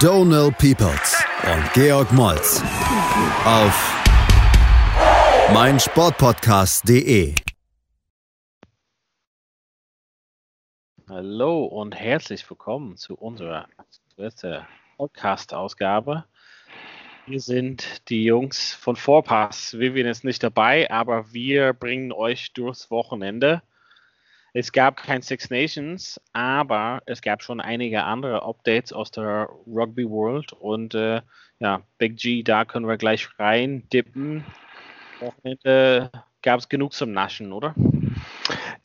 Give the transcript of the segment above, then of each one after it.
Donal Peoples und Georg Moltz auf meinsportpodcast.de. Hallo und herzlich willkommen zu unserer dritten Podcast-Ausgabe. Wir sind die Jungs von Vorpass. Vivian ist nicht dabei, aber wir bringen euch durchs Wochenende. Es gab kein Six Nations, aber es gab schon einige andere Updates aus der Rugby World und äh, ja, Big G, da können wir gleich rein dippen. Wochenende gab es genug zum Naschen, oder?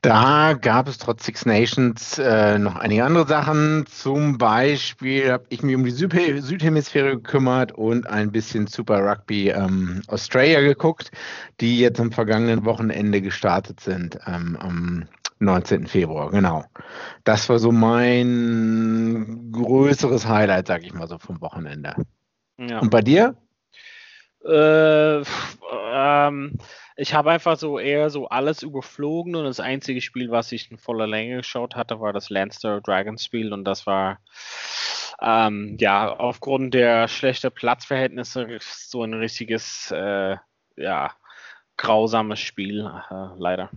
Da gab es trotz Six Nations äh, noch einige andere Sachen. Zum Beispiel habe ich mich um die Süd Südhemisphäre gekümmert und ein bisschen Super Rugby ähm, Australia geguckt, die jetzt am vergangenen Wochenende gestartet sind, ähm, am 19. Februar, genau. Das war so mein größeres Highlight, sag ich mal so, vom Wochenende. Ja. Und bei dir? Äh, ähm, ich habe einfach so eher so alles überflogen und das einzige Spiel, was ich in voller Länge geschaut hatte, war das Lancer Dragons Spiel und das war ähm, ja aufgrund der schlechten Platzverhältnisse so ein richtiges äh, ja grausames Spiel äh, leider.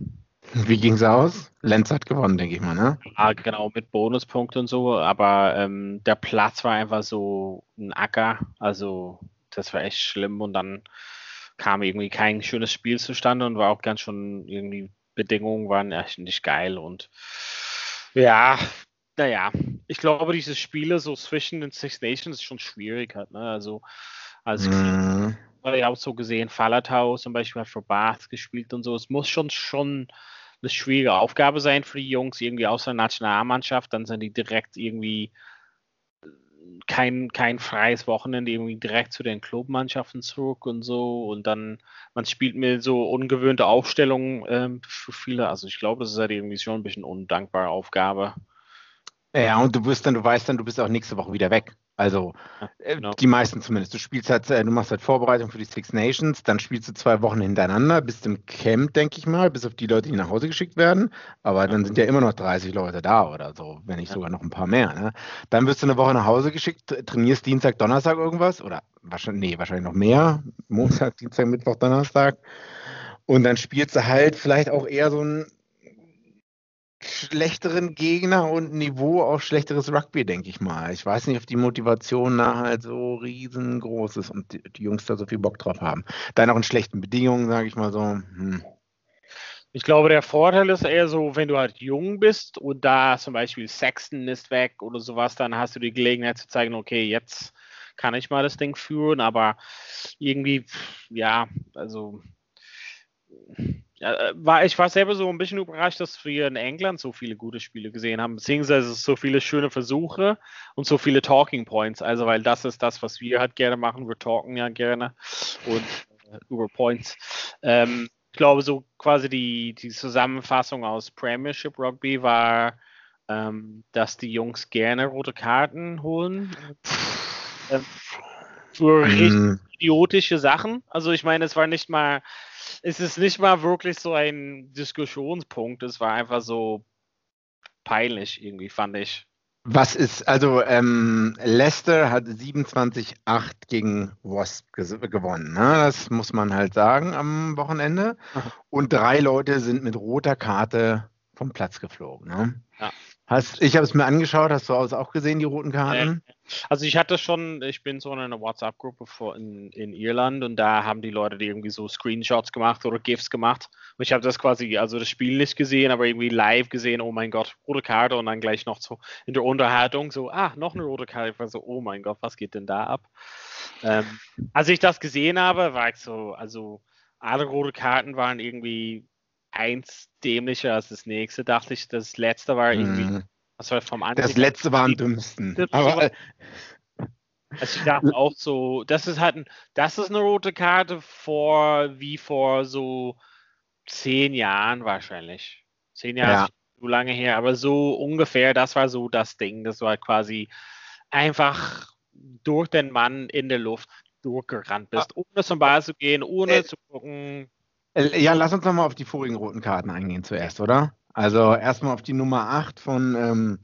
Wie ging es aus? Lenz hat gewonnen, denke ich mal, ne? Ja, genau, mit Bonuspunkten und so, aber ähm, der Platz war einfach so ein Acker, also das war echt schlimm und dann kam irgendwie kein schönes Spiel zustande und war auch ganz schon irgendwie Bedingungen waren echt nicht geil und ja, naja, ich glaube, diese Spiele so zwischen den Six Nations ist schon schwierig halt, ne? Also, also mhm. ich auch so gesehen, Falatau zum Beispiel hat für Bath gespielt und so. Es muss schon schon eine schwierige Aufgabe sein für die Jungs, irgendwie aus der Nationalmannschaft, dann sind die direkt irgendwie kein, kein freies Wochenende, irgendwie direkt zu den Clubmannschaften zurück und so. Und dann, man spielt mir so ungewöhnte Aufstellungen ähm, für viele. Also ich glaube, das ist halt irgendwie schon ein bisschen undankbare Aufgabe. Ja, und du wirst dann, du weißt dann, du bist auch nächste Woche wieder weg. Also äh, genau. die meisten zumindest. Du spielst halt, äh, du machst halt Vorbereitung für die Six Nations, dann spielst du zwei Wochen hintereinander, bist im Camp, denke ich mal, bis auf die Leute, die nach Hause geschickt werden. Aber dann sind ja immer noch 30 Leute da oder so, wenn nicht sogar noch ein paar mehr. Ne? Dann wirst du eine Woche nach Hause geschickt, trainierst Dienstag, Donnerstag irgendwas oder wahrscheinlich, nee, wahrscheinlich noch mehr. Montag, Dienstag, Mittwoch, Donnerstag. Und dann spielst du halt vielleicht auch eher so ein schlechteren Gegner und Niveau auf schlechteres Rugby, denke ich mal. Ich weiß nicht, ob die Motivation da halt so riesengroß ist und die, die Jungs da so viel Bock drauf haben. Dann auch in schlechten Bedingungen, sage ich mal so. Hm. Ich glaube, der Vorteil ist eher so, wenn du halt jung bist und da zum Beispiel Sexton ist weg oder sowas, dann hast du die Gelegenheit zu zeigen, okay, jetzt kann ich mal das Ding führen, aber irgendwie, ja, also war, ich war selber so ein bisschen überrascht, dass wir in England so viele gute Spiele gesehen haben, beziehungsweise so viele schöne Versuche und so viele Talking Points. Also, weil das ist das, was wir halt gerne machen. Wir talken ja gerne und äh, über Points. Ähm, ich glaube, so quasi die, die Zusammenfassung aus Premiership Rugby war, ähm, dass die Jungs gerne rote Karten holen. Ähm, für mm. idiotische Sachen. Also ich meine, es war nicht mal es ist nicht mal wirklich so ein Diskussionspunkt. Es war einfach so peinlich irgendwie, fand ich. Was ist, also ähm, Leicester hat 27-8 gegen Wasp gewonnen. Ne? Das muss man halt sagen am Wochenende. Und drei Leute sind mit roter Karte vom Platz geflogen. Ne? Ja. Hast, ich habe es mir angeschaut, hast du auch gesehen, die roten Karten? Also ich hatte schon, ich bin so in einer WhatsApp-Gruppe in, in Irland und da haben die Leute die irgendwie so Screenshots gemacht oder GIFs gemacht. Und ich habe das quasi, also das Spiel nicht gesehen, aber irgendwie live gesehen, oh mein Gott, rote Karte und dann gleich noch so in der Unterhaltung so, ah, noch eine rote Karte. Ich war so, oh mein Gott, was geht denn da ab? Ähm, als ich das gesehen habe, war ich so, also alle rote Karten waren irgendwie eins dämlicher als das nächste, dachte ich. Das letzte war irgendwie, mm. was war vom Anfang? Das letzte war am dümmsten. Aber, Also ich dachte auch so, das ist halt ein, das ist eine rote Karte vor wie vor so zehn Jahren wahrscheinlich. Zehn Jahre ja. so lange her, aber so ungefähr, das war so das Ding. Das war quasi einfach durch den Mann in der Luft durchgerannt bist, ah. ohne zum Ball zu gehen, ohne äh, zu gucken. Äh, ja, lass uns nochmal auf die vorigen roten Karten eingehen zuerst, oder? Also erstmal auf die Nummer 8 von, ähm,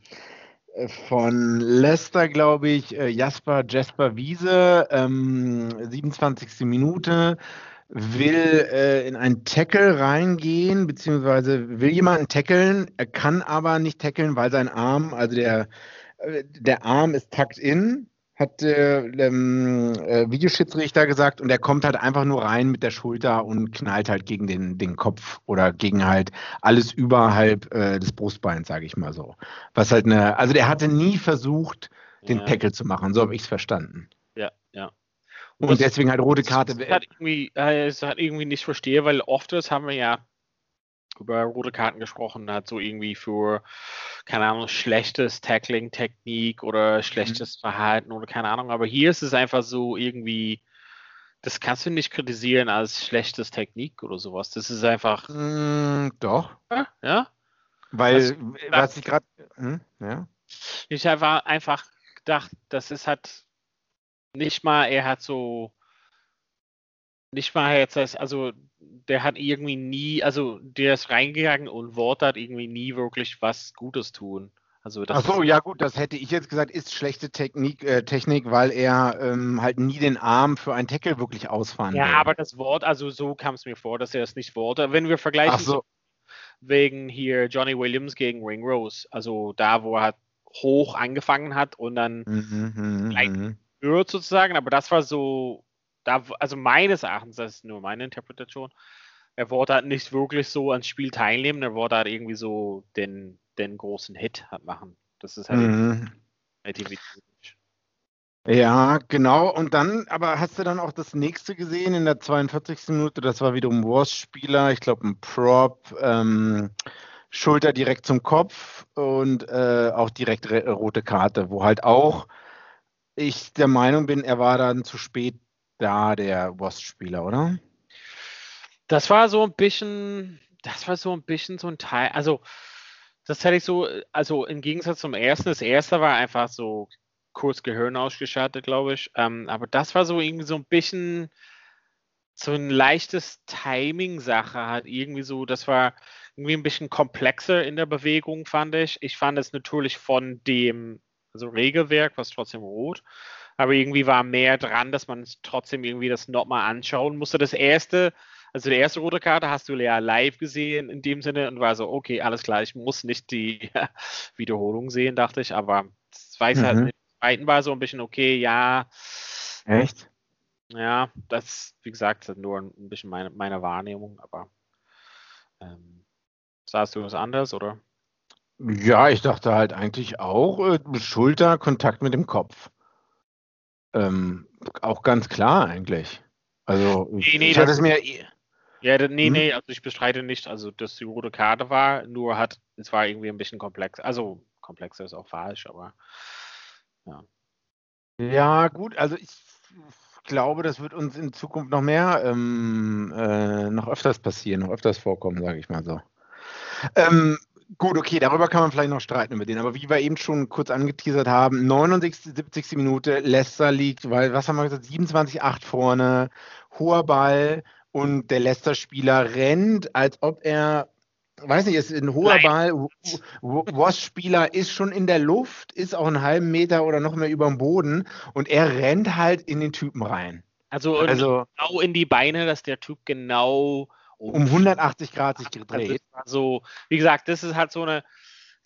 äh, von Leicester, glaube ich, äh, Jasper Jasper Wiese, ähm, 27. Minute will äh, in einen Tackle reingehen, beziehungsweise will jemanden tackeln, er kann aber nicht tackeln, weil sein Arm, also der, der Arm ist tucked in, hat der ähm, äh, Videoschiedsrichter gesagt, und er kommt halt einfach nur rein mit der Schulter und knallt halt gegen den, den Kopf oder gegen halt alles überhalb äh, des Brustbeins, sage ich mal so. Was halt eine, also der hatte nie versucht, den ja. Tackle zu machen, so habe ich es verstanden. Ja, ja. Und, und deswegen halt rote Karte. Das halt irgendwie, äh, es hat irgendwie nicht verstehe, weil oft das haben wir ja über rote Karten gesprochen hat, so irgendwie für, keine Ahnung, schlechtes Tackling-Technik oder schlechtes mhm. Verhalten oder keine Ahnung. Aber hier ist es einfach so irgendwie, das kannst du nicht kritisieren als schlechtes Technik oder sowas. Das ist einfach. Mm, doch. Ja. Weil, was, was ich gerade. Hm, ja. Ich habe einfach gedacht, das ist halt nicht mal, er hat so nicht mal jetzt, also der hat irgendwie nie, also der ist reingegangen und Wort hat irgendwie nie wirklich was Gutes tun. Also Ach so, ja gut, das hätte ich jetzt gesagt, ist schlechte Technik, äh, Technik weil er ähm, halt nie den Arm für ein Tackle wirklich ausfahren Ja, will. aber das Wort, also so kam es mir vor, dass er das nicht wollte. Wenn wir vergleichen, so. wegen hier Johnny Williams gegen Ring Rose, also da, wo er halt hoch angefangen hat und dann mhm, mhm gleich mhm. sozusagen, aber das war so da, also meines Erachtens, das ist nur meine Interpretation, er wollte halt nicht wirklich so ans Spiel teilnehmen, er wollte halt irgendwie so den, den großen Hit halt machen. Das ist halt mhm. Ja, genau. Und dann, aber hast du dann auch das nächste gesehen in der 42. Minute? Das war wiederum Wurst-Spieler, ich glaube ein Prop, ähm, Schulter direkt zum Kopf und äh, auch direkt rote Karte, wo halt auch ich der Meinung bin, er war dann zu spät da der Wurst-Spieler, oder? Das war so ein bisschen, das war so ein bisschen so ein Teil, also das hätte ich so, also im Gegensatz zum ersten, das erste war einfach so kurz Gehirn ausgeschaltet, glaube ich, ähm, aber das war so irgendwie so ein bisschen so ein leichtes Timing-Sache hat irgendwie so, das war irgendwie ein bisschen komplexer in der Bewegung, fand ich. Ich fand es natürlich von dem, also Regelwerk, was trotzdem rot, aber irgendwie war mehr dran, dass man trotzdem irgendwie das nochmal anschauen musste. Das erste, also die erste rote Karte hast du ja live gesehen in dem Sinne und war so, okay, alles klar, ich muss nicht die Wiederholung sehen, dachte ich, aber das weiß halt mhm. halt nicht. Zweiten war so ein bisschen okay, ja. Echt? Ja, das, wie gesagt, nur ein bisschen meine, meine Wahrnehmung, aber ähm, sahst du was anderes, oder? Ja, ich dachte halt eigentlich auch äh, Schulter, Kontakt mit dem Kopf. Ähm, auch ganz klar eigentlich. Also nee, nee, ich hatte es mir. Ja, nee, hm? nee, also ich bestreite nicht, also dass die rote Karte war, nur hat, es war irgendwie ein bisschen komplex. Also komplexer ist auch falsch, aber ja. Ja, gut, also ich glaube, das wird uns in Zukunft noch mehr, ähm, äh, noch öfters passieren, noch öfters vorkommen, sage ich mal so. Ähm, Gut, okay, darüber kann man vielleicht noch streiten über den. Aber wie wir eben schon kurz angeteasert haben, 69, 70. Minute, Leicester liegt, weil, was haben wir gesagt, 27-8 vorne, hoher Ball und der Leicester-Spieler rennt, als ob er, weiß nicht, ist ein hoher Nein. Ball, Wash-Spieler ist schon in der Luft, ist auch einen halben Meter oder noch mehr über dem Boden und er rennt halt in den Typen rein. Also, also genau in die Beine, dass der Typ genau um 180 Grad sich gedreht. Also, wie gesagt, das ist halt so eine,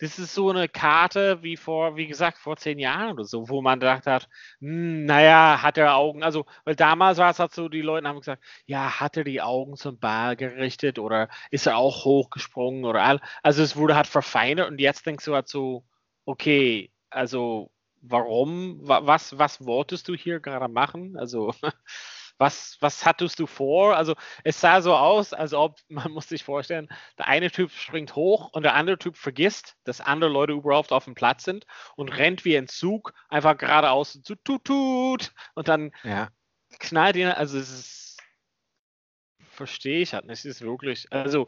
das ist so eine Karte wie vor, wie gesagt, vor zehn Jahren oder so, wo man gedacht hat, hm, naja, hat er Augen, also, weil damals war es halt so, die Leute haben gesagt, ja, hat er die Augen zum Ball gerichtet oder ist er auch hochgesprungen oder all, also es wurde halt verfeinert und jetzt denkst du halt so, okay, also warum, was, was wolltest du hier gerade machen? Also was, was hattest du vor? Also es sah so aus, als ob, man muss sich vorstellen, der eine Typ springt hoch und der andere Typ vergisst, dass andere Leute überhaupt auf dem Platz sind und rennt wie ein Zug einfach geradeaus zu tut, tut und dann ja. knallt ihn, also es ist, verstehe ich halt nicht, es ist wirklich, also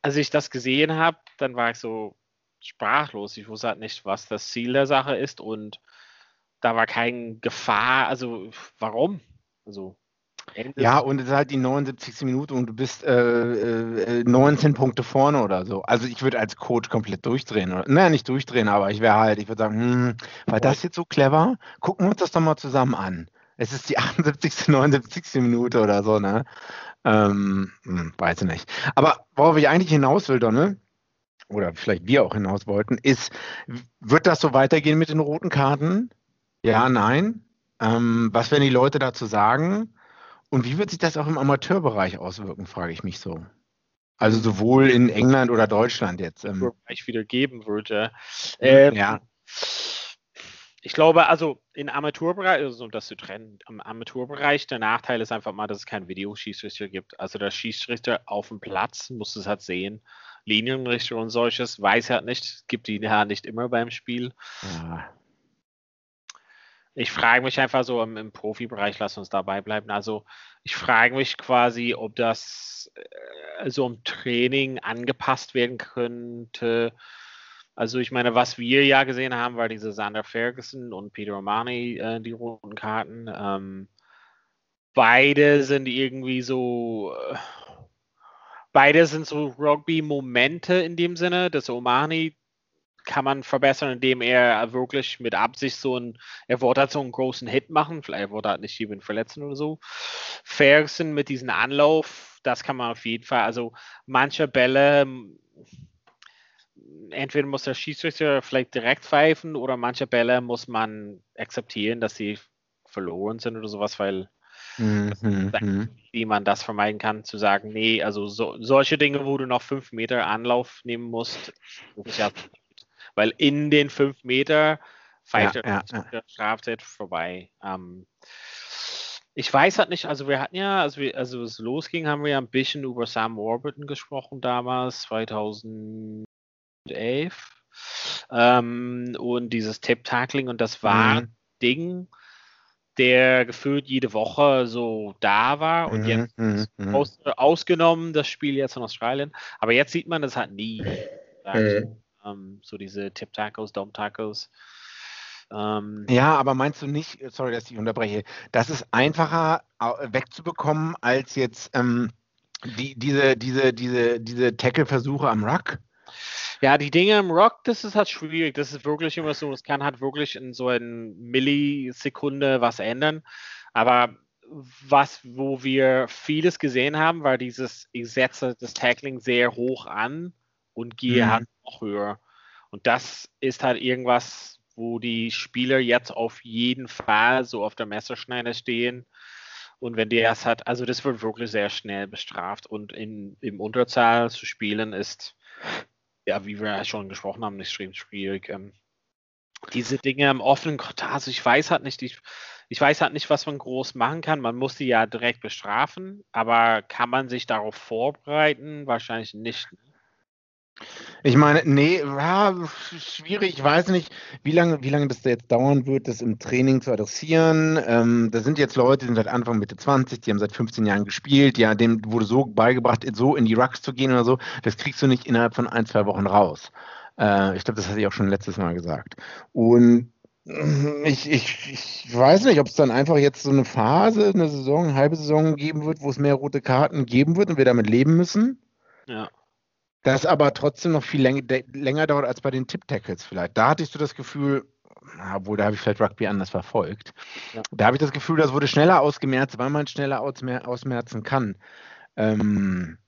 als ich das gesehen habe, dann war ich so sprachlos. Ich wusste halt nicht, was das Ziel der Sache ist und da war keine Gefahr. Also warum? Also ja, und es ist halt die 79. Minute und du bist äh, äh, 19 Punkte vorne oder so. Also ich würde als Coach komplett durchdrehen. Oder, naja, nicht durchdrehen, aber ich wäre halt, ich würde sagen, hm, war das jetzt so clever? Gucken wir uns das doch mal zusammen an. Es ist die 78., 79. Minute oder so, ne? Ähm, hm, weiß ich nicht. Aber worauf ich eigentlich hinaus will, Donne, oder vielleicht wir auch hinaus wollten, ist, wird das so weitergehen mit den roten Karten? Ja, nein. Ähm, was werden die Leute dazu sagen? Und wie wird sich das auch im Amateurbereich auswirken, frage ich mich so. Also sowohl in England oder Deutschland jetzt. Ähm. Ich wieder geben würde. Ähm, ja. Ich glaube, also im Amateurbereich, also um das zu trennen, im Amateurbereich, der Nachteil ist einfach mal, dass es keinen Videoschießrichter gibt. Also der Schießrichter auf dem Platz muss es halt sehen. Linienrichter und solches weiß halt nicht, gibt die ja nicht immer beim Spiel. Ja. Ich frage mich einfach so im, im, Profibereich, lass uns dabei bleiben. Also ich frage mich quasi, ob das äh, so im Training angepasst werden könnte. Also ich meine, was wir ja gesehen haben, war diese Sander Ferguson und Peter Romani, äh, die roten Karten. Ähm, beide sind irgendwie so, äh, beide sind so Rugby-Momente in dem Sinne. Das Omani kann man verbessern, indem er wirklich mit Absicht so ein, er wollte halt so einen großen Hit machen, vielleicht wollte er halt nicht jemanden verletzen oder so. Ferguson mit diesem Anlauf, das kann man auf jeden Fall, also manche Bälle, entweder muss der Schiedsrichter vielleicht direkt pfeifen oder manche Bälle muss man akzeptieren, dass sie verloren sind oder sowas, weil mhm, wie man das vermeiden kann, zu sagen, nee, also so, solche Dinge, wo du noch fünf Meter Anlauf nehmen musst, ja weil in den fünf Meter pfeift ja, ja, ja. Vorbei. Ähm, ich weiß halt nicht, also wir hatten ja, als, wir, also es losging, haben wir ja ein bisschen über Sam Warburton gesprochen damals, 2011. Ähm, und dieses Tip-Tackling und das war mhm. ein Ding, der gefühlt jede Woche so da war und mhm, jetzt mhm, mhm. aus, ausgenommen das Spiel jetzt in Australien. Aber jetzt sieht man das halt nie. Mhm. Ähm, so diese Tip-Tacos, Dom-Tacos. Ähm, ja, aber meinst du nicht, sorry, dass ich unterbreche, das ist einfacher wegzubekommen als jetzt ähm, die, diese, diese, diese, diese Tackle-Versuche am Ruck? Ja, die Dinge im Rock, das ist halt schwierig. Das ist wirklich immer so, es kann halt wirklich in so einer Millisekunde was ändern. Aber was, wo wir vieles gesehen haben, war dieses, ich setze das Tackling sehr hoch an und gehe mhm. halt noch höher. Und das ist halt irgendwas, wo die Spieler jetzt auf jeden Fall so auf der Messerschneide stehen. Und wenn die das hat, also das wird wirklich sehr schnell bestraft. Und in, im Unterzahl zu spielen ist, ja, wie wir schon gesprochen haben, extrem schwierig. Ähm, diese Dinge im offenen Quartal, also ich weiß halt nicht, ich, ich weiß halt nicht, was man groß machen kann. Man muss die ja direkt bestrafen, aber kann man sich darauf vorbereiten? Wahrscheinlich nicht. Ne? Ich meine, nee, ja, schwierig. Ich weiß nicht, wie lange, wie lange das jetzt dauern wird, das im Training zu adressieren. Ähm, da sind jetzt Leute, die sind seit Anfang Mitte 20, die haben seit 15 Jahren gespielt. Ja, dem wurde so beigebracht, so in die Rucks zu gehen oder so. Das kriegst du nicht innerhalb von ein, zwei Wochen raus. Äh, ich glaube, das hatte ich auch schon letztes Mal gesagt. Und ich, ich, ich weiß nicht, ob es dann einfach jetzt so eine Phase, eine Saison, eine halbe Saison geben wird, wo es mehr rote Karten geben wird und wir damit leben müssen. Ja. Das aber trotzdem noch viel läng länger dauert als bei den Tip-Tackles vielleicht. Da hattest du das Gefühl, obwohl da habe ich vielleicht Rugby anders verfolgt. Ja. Da habe ich das Gefühl, das wurde schneller ausgemerzt, weil man schneller ausmer ausmerzen kann. Ähm,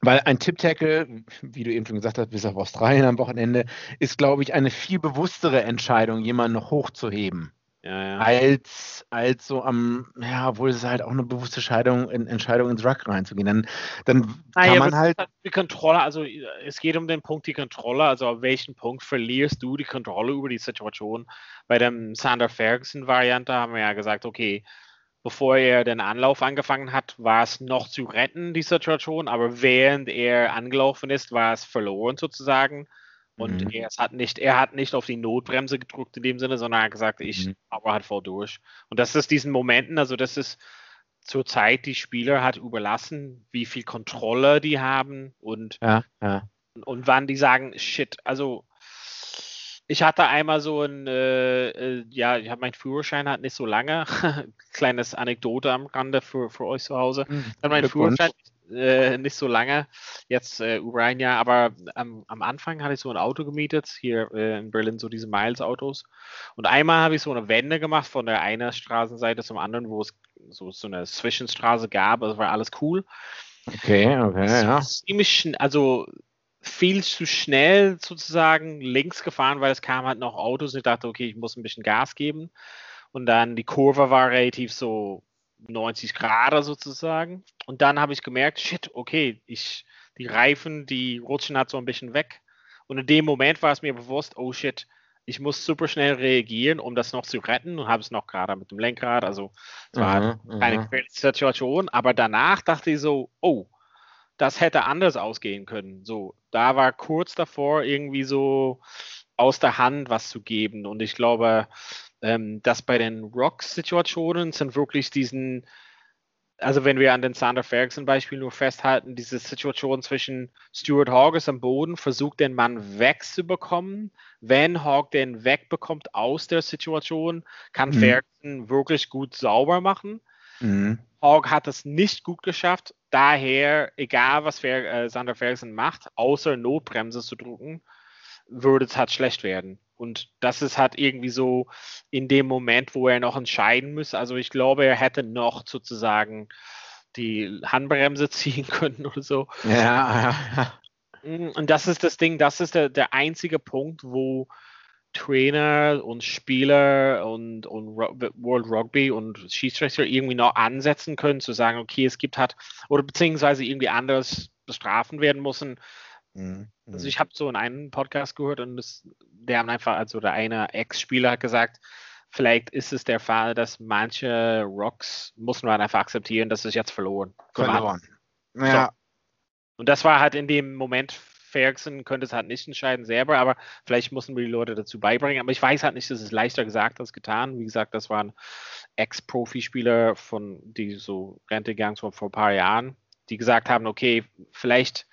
weil ein Tip-Tackle, wie du eben schon gesagt hast, bis auf Australien am Wochenende, ist, glaube ich, eine viel bewusstere Entscheidung, jemanden noch hochzuheben ja, ja. als, als so am, ja, obwohl es halt auch eine bewusste Entscheidung, in, Entscheidung ins Ruck reinzugehen. Dann, dann ah, kann ja, man halt, halt. Die Kontrolle, also es geht um den Punkt, die Kontrolle, also auf welchen Punkt verlierst du die Kontrolle über die Situation? Bei dem Sander Ferguson-Variante haben wir ja gesagt, okay, bevor er den Anlauf angefangen hat, war es noch zu retten, die Situation, aber während er angelaufen ist, war es verloren sozusagen. Und mhm. er, hat nicht, er hat nicht auf die Notbremse gedrückt in dem Sinne, sondern er hat gesagt, ich mhm. aber halt voll durch. Und das ist diesen Momenten, also das ist zurzeit die Spieler hat überlassen, wie viel Kontrolle die haben und, ja, ja. und wann die sagen, shit, also ich hatte einmal so ein, äh, äh ja, ich habe meinen Führerschein hat nicht so lange. Kleines Anekdote am Rande für, für euch zu Hause. Mhm, mein Führerschein äh, nicht so lange, jetzt äh, über ein Jahr, aber am, am Anfang hatte ich so ein Auto gemietet, hier äh, in Berlin, so diese Miles-Autos. Und einmal habe ich so eine Wende gemacht von der einen Straßenseite zum anderen, wo es so, so eine Zwischenstraße gab, also war alles cool. Okay, okay, ja. Ziemlich, also viel zu schnell sozusagen links gefahren, weil es kamen halt noch Autos und ich dachte, okay, ich muss ein bisschen Gas geben. Und dann die Kurve war relativ so 90 Grad sozusagen. Und dann habe ich gemerkt, shit, okay, ich, die Reifen, die rutschen halt so ein bisschen weg. Und in dem Moment war es mir bewusst, oh shit, ich muss super schnell reagieren, um das noch zu retten und habe es noch gerade mit dem Lenkrad. Also es war mhm, keine Situation, aber danach dachte ich so, oh, das hätte anders ausgehen können. So, da war kurz davor irgendwie so aus der Hand was zu geben. Und ich glaube, ähm, dass bei den Rock-Situationen sind wirklich diesen, also wenn wir an den Sander Ferguson Beispiel nur festhalten, diese Situation zwischen Stuart Hawkes am Boden, versucht den Mann wegzubekommen. Wenn Hawk den wegbekommt aus der Situation, kann mhm. Ferguson wirklich gut sauber machen. Mhm. Hawk hat es nicht gut geschafft. Daher, egal was Fer äh, Sander Ferguson macht, außer Notbremse zu drücken, würde es halt schlecht werden. Und das ist halt irgendwie so in dem Moment, wo er noch entscheiden muss. Also ich glaube, er hätte noch sozusagen die Handbremse ziehen können oder so. Ja, ja. Mm, und das ist das Ding, das ist der, der einzige Punkt, wo Trainer und Spieler und, und World Rugby und Schiedsrichter irgendwie noch ansetzen können, zu sagen, okay, es gibt halt, oder beziehungsweise irgendwie anders bestrafen werden müssen, Mhm. Also ich habe so in einem Podcast gehört und das, der haben einfach, also der eine Ex-Spieler hat gesagt, vielleicht ist es der Fall, dass manche Rocks muss man einfach akzeptieren, dass es jetzt verloren. Verloren. Ja. So. Und das war halt in dem Moment, Ferguson könnte es halt nicht entscheiden selber, aber vielleicht mussten wir die Leute dazu beibringen. Aber ich weiß halt nicht, das ist leichter gesagt als getan. Wie gesagt, das waren Ex-Profispieler von, die so Rente gegangen sind vor ein paar Jahren, die gesagt haben, okay, vielleicht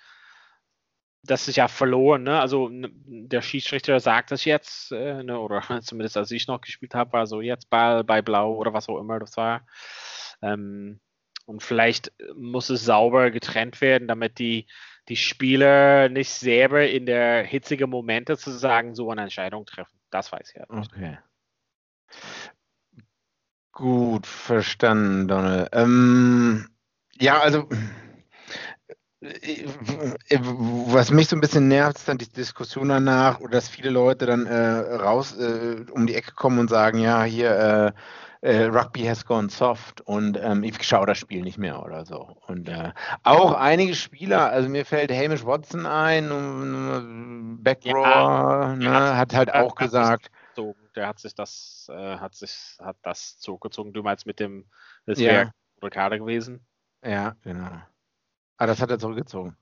das ist ja verloren, ne? Also der Schiedsrichter sagt das jetzt, äh, ne? oder zumindest als ich noch gespielt habe, war so jetzt Ball bei Blau oder was auch immer das war. Ähm, und vielleicht muss es sauber getrennt werden, damit die, die Spieler nicht selber in der hitzigen Momente sozusagen so eine Entscheidung treffen. Das weiß ich ja nicht. Okay. Gut, verstanden, Donald. Ähm, ja, also was mich so ein bisschen nervt, ist dann die Diskussion danach, oder dass viele Leute dann äh, raus äh, um die Ecke kommen und sagen, ja, hier äh, äh Rugby has gone soft und ähm, ich schaue das Spiel nicht mehr oder so. Und äh, auch einige Spieler, also mir fällt Hamish Watson ein, um, Backrow, ja, ne, hat halt auch gesagt. Der hat sich das, äh, hat sich, hat das zurückgezogen. Du meinst mit dem, das wäre ja. Ricardo gewesen? Ja, genau. Ah, das hat er zurückgezogen.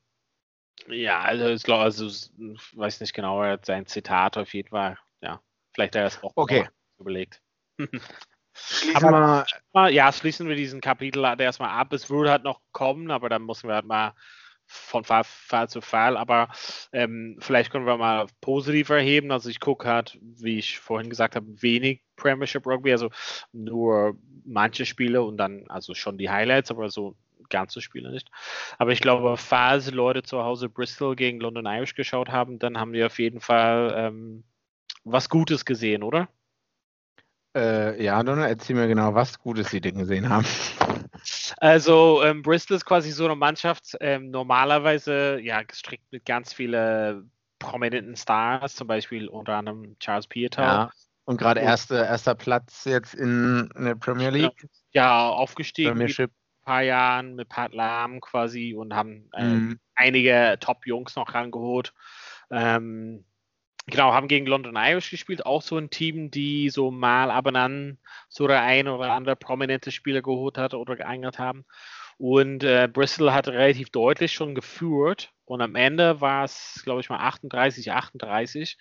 Ja, also ich glaube, also ich weiß nicht genau, er hat sein Zitat auf jeden Fall, ja, vielleicht hat er es auch okay. überlegt. aber mal, ja, schließen wir diesen Kapitel erstmal ab. Es würde halt noch kommen, aber dann müssen wir halt mal von Fall, Fall zu Fall. Aber ähm, vielleicht können wir mal positiv erheben. Also ich gucke halt, wie ich vorhin gesagt habe, wenig Premiership Rugby, also nur manche Spiele und dann also schon die Highlights, aber so ganze Spiele nicht. Aber ich glaube, falls Leute zu Hause Bristol gegen London Irish geschaut haben, dann haben wir auf jeden Fall ähm, was Gutes gesehen, oder? Äh, ja, Donner, erzähl mir genau, was Gutes sie denn gesehen haben. Also ähm, Bristol ist quasi so eine Mannschaft, ähm, normalerweise ja gestrickt mit ganz vielen prominenten Stars, zum Beispiel unter anderem Charles Pietau. Ja. Und gerade erste, erster Platz jetzt in, in der Premier League. Ja, aufgestiegen. Premiership paar Jahren mit Pat Lahm quasi und haben äh, mhm. einige Top-Jungs noch rangeholt. Ähm, Genau, haben gegen London Irish gespielt, auch so ein Team, die so mal ab und an so der ein oder andere prominente Spieler geholt hat oder geeignet haben. Und äh, Bristol hat relativ deutlich schon geführt. Und am Ende war es, glaube ich, mal 38, 38.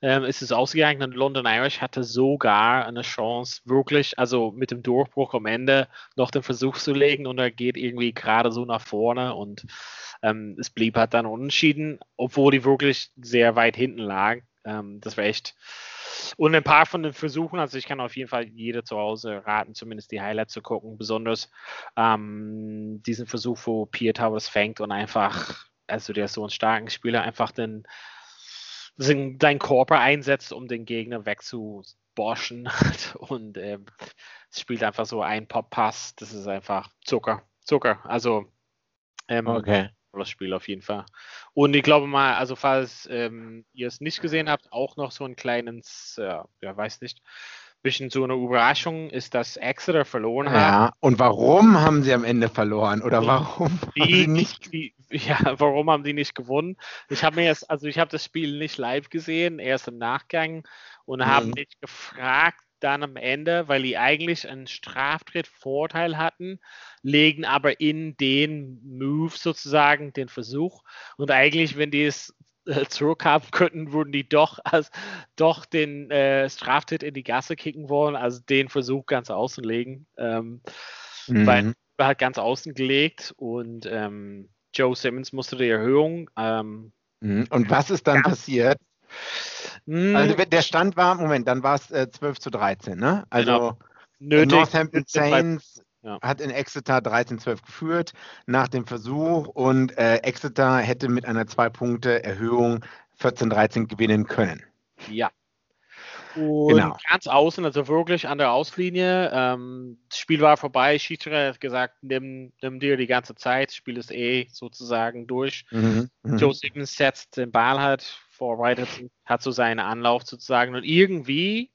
Ähm, ist es ausgegangen und London Irish hatte sogar eine Chance, wirklich, also mit dem Durchbruch am Ende noch den Versuch zu legen und er geht irgendwie gerade so nach vorne und ähm, es blieb halt dann unentschieden, obwohl die wirklich sehr weit hinten lagen. Ähm, das war echt und ein paar von den Versuchen, also ich kann auf jeden Fall jeder zu Hause raten, zumindest die Highlights zu gucken, besonders ähm, diesen Versuch, wo Pierre Towers fängt und einfach, also der ist so ein starken Spieler, einfach den, seinen Körper einsetzt, um den Gegner wegzuborschen und äh, spielt einfach so ein Pop-Pass, das ist einfach Zucker, Zucker, also ähm, okay das Spiel auf jeden Fall. Und ich glaube mal, also falls ähm, ihr es nicht gesehen habt, auch noch so ein kleines, äh, ja, weiß nicht, bisschen so eine Überraschung ist, dass Exeter verloren hat. Ja, und warum haben sie am Ende verloren? Oder warum die, haben sie nicht? Die, ja, warum haben die nicht gewonnen? Ich habe mir jetzt, also ich habe das Spiel nicht live gesehen, erst im Nachgang und mhm. habe mich gefragt, dann am Ende, weil die eigentlich einen Straftritt-Vorteil hatten, legen aber in den Move sozusagen den Versuch. Und eigentlich, wenn die es äh, zurückhaben könnten, würden die doch, als, doch den äh, Straftritt in die Gasse kicken wollen, also den Versuch ganz außen legen. Ähm, mhm. Weil er hat ganz außen gelegt und ähm, Joe Simmons musste die Erhöhung. Ähm, mhm. und was ist dann passiert? Hm. Also der Stand war, Moment, dann war es äh, 12 zu 13, ne? Also genau. Northampton Saints ja. hat in Exeter 13-12 geführt nach dem Versuch und äh, Exeter hätte mit einer Zwei-Punkte-Erhöhung 14-13 gewinnen können. Ja. Und genau. ganz außen, also wirklich an der Auslinie. Ähm, das Spiel war vorbei. Schiedsrichter hat gesagt, nimm, nimm dir die ganze Zeit. Das Spiel ist eh sozusagen durch. Mhm. Mhm. Joe Simmons setzt den Ball halt vorbereitet, hat so seinen Anlauf sozusagen und irgendwie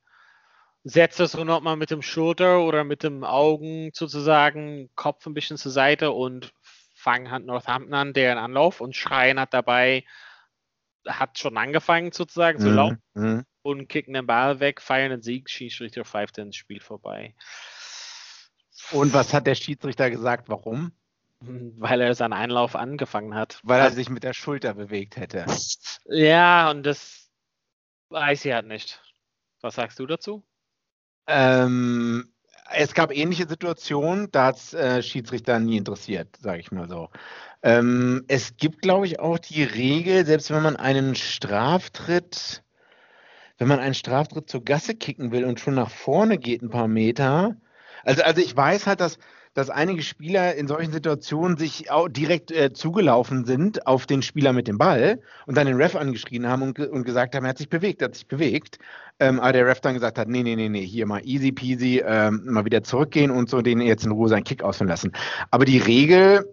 setzt das so nochmal mit dem Schulter oder mit dem Augen sozusagen Kopf ein bisschen zur Seite und fangen hat Northampton an, deren Anlauf und Schreien hat dabei, hat schon angefangen sozusagen zu mhm, laufen mhm. und kicken den Ball weg, feiern den Sieg, Schiedsrichter pfeift ins Spiel vorbei. Und was hat der Schiedsrichter gesagt, warum? Weil er seinen Einlauf angefangen hat. Weil er sich mit der Schulter bewegt hätte. Ja, und das weiß ich halt nicht. Was sagst du dazu? Ähm, es gab ähnliche Situationen, da hat es äh, Schiedsrichter nie interessiert, sage ich mal so. Ähm, es gibt, glaube ich, auch die Regel, selbst wenn man einen Straftritt, wenn man einen Straftritt zur Gasse kicken will und schon nach vorne geht ein paar Meter. Also, also ich weiß halt, dass dass einige Spieler in solchen Situationen sich auch direkt äh, zugelaufen sind auf den Spieler mit dem Ball und dann den Ref angeschrien haben und, und gesagt haben, er hat sich bewegt, er hat sich bewegt. Ähm, aber der Ref dann gesagt hat, nee, nee, nee, nee, hier mal easy peasy, ähm, mal wieder zurückgehen und so den jetzt in Ruhe seinen Kick ausführen lassen. Aber die Regel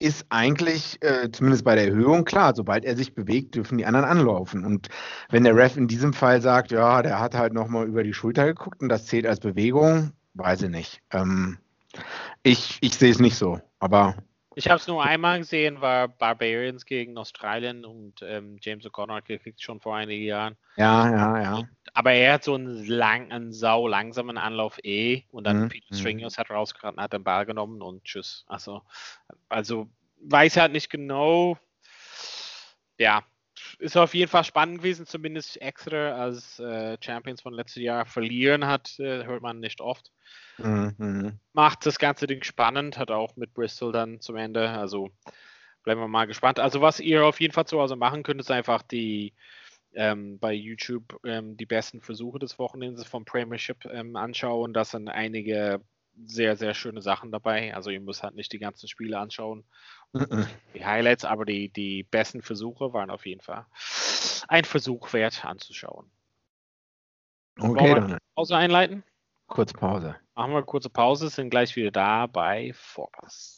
ist eigentlich, äh, zumindest bei der Erhöhung, klar, sobald er sich bewegt, dürfen die anderen anlaufen. Und wenn der Ref in diesem Fall sagt, ja, der hat halt nochmal über die Schulter geguckt und das zählt als Bewegung, weiß ich nicht. Ähm, ich, ich sehe es nicht so, aber. Ich habe es nur einmal gesehen, war Barbarians gegen Australien und ähm, James O'Connor gekriegt schon vor einigen Jahren. Ja, ja, ja. Aber er hat so einen, lang, einen sau langsamen Anlauf eh und dann mhm. Peter mhm. Stringers hat rausgeraten, hat den Ball genommen und tschüss. Also, also weiß halt nicht genau. Ja, ist auf jeden Fall spannend gewesen, zumindest Exeter als äh, Champions von letztes Jahr verlieren hat, äh, hört man nicht oft. Mhm. Macht das ganze Ding spannend, hat auch mit Bristol dann zum Ende. Also bleiben wir mal gespannt. Also was ihr auf jeden Fall zu Hause machen könnt, ist einfach die ähm, bei YouTube ähm, die besten Versuche des Wochenendes vom Premiership ähm, anschauen. Das sind einige sehr, sehr schöne Sachen dabei. Also ihr müsst halt nicht die ganzen Spiele anschauen. die Highlights, aber die, die besten Versuche waren auf jeden Fall ein Versuch wert anzuschauen. Okay, dann. Pause einleiten? Kurz Pause. Machen wir kurze Pause, sind gleich wieder da bei Vorpass.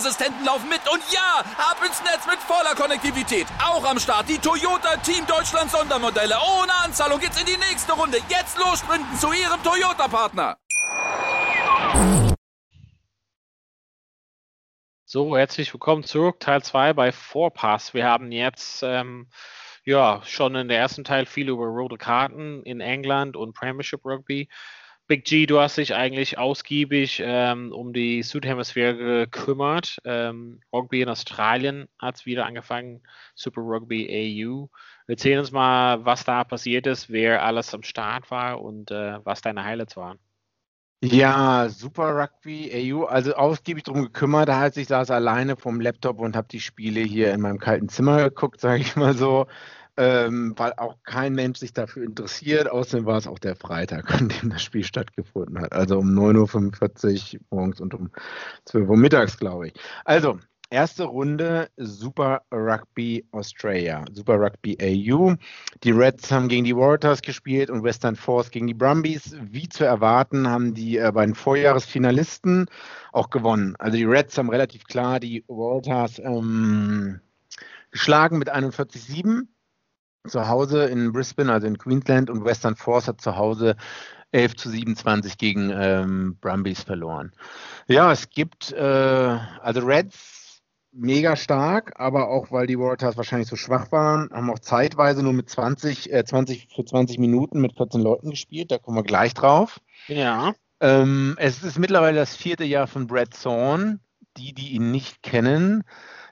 Sicherheitsassistenten laufen mit und ja, ab ins Netz mit voller Konnektivität. Auch am Start die Toyota Team Deutschland Sondermodelle. Ohne Anzahlung geht's in die nächste Runde. Jetzt los sprinten zu Ihrem Toyota-Partner. So, herzlich willkommen zurück, Teil 2 bei Vorpass. Wir haben jetzt ähm, ja schon in der ersten Teil viel über rote Karten in England und Premiership Rugby Big G, du hast dich eigentlich ausgiebig ähm, um die Südhemisphäre gekümmert. Ähm, Rugby in Australien hat es wieder angefangen, Super Rugby AU. Erzähl uns mal, was da passiert ist, wer alles am Start war und äh, was deine Highlights waren. Ja, Super Rugby AU, also ausgiebig darum gekümmert. Da heißt, ich saß alleine vom Laptop und habe die Spiele hier in meinem kalten Zimmer geguckt, sage ich mal so ähm, weil auch kein Mensch sich dafür interessiert. Außerdem war es auch der Freitag, an dem das Spiel stattgefunden hat. Also um 9.45 Uhr morgens und um 12 Uhr mittags, glaube ich. Also, erste Runde Super Rugby Australia, Super Rugby AU. Die Reds haben gegen die Warriors gespielt und Western Force gegen die Brumbies. Wie zu erwarten, haben die äh, beiden Vorjahresfinalisten auch gewonnen. Also die Reds haben relativ klar die Warriors ähm, geschlagen mit 41-7 zu Hause in Brisbane, also in Queensland, und Western Force hat zu Hause 11 zu 27 gegen ähm, Brumbies verloren. Ja, es gibt äh, also Reds mega stark, aber auch weil die Warriors wahrscheinlich so schwach waren, haben auch zeitweise nur mit 20, äh, 20 für 20 Minuten mit 14 Leuten gespielt. Da kommen wir gleich drauf. Ja. Ähm, es ist mittlerweile das vierte Jahr von Brad Thorne. Die, die ihn nicht kennen,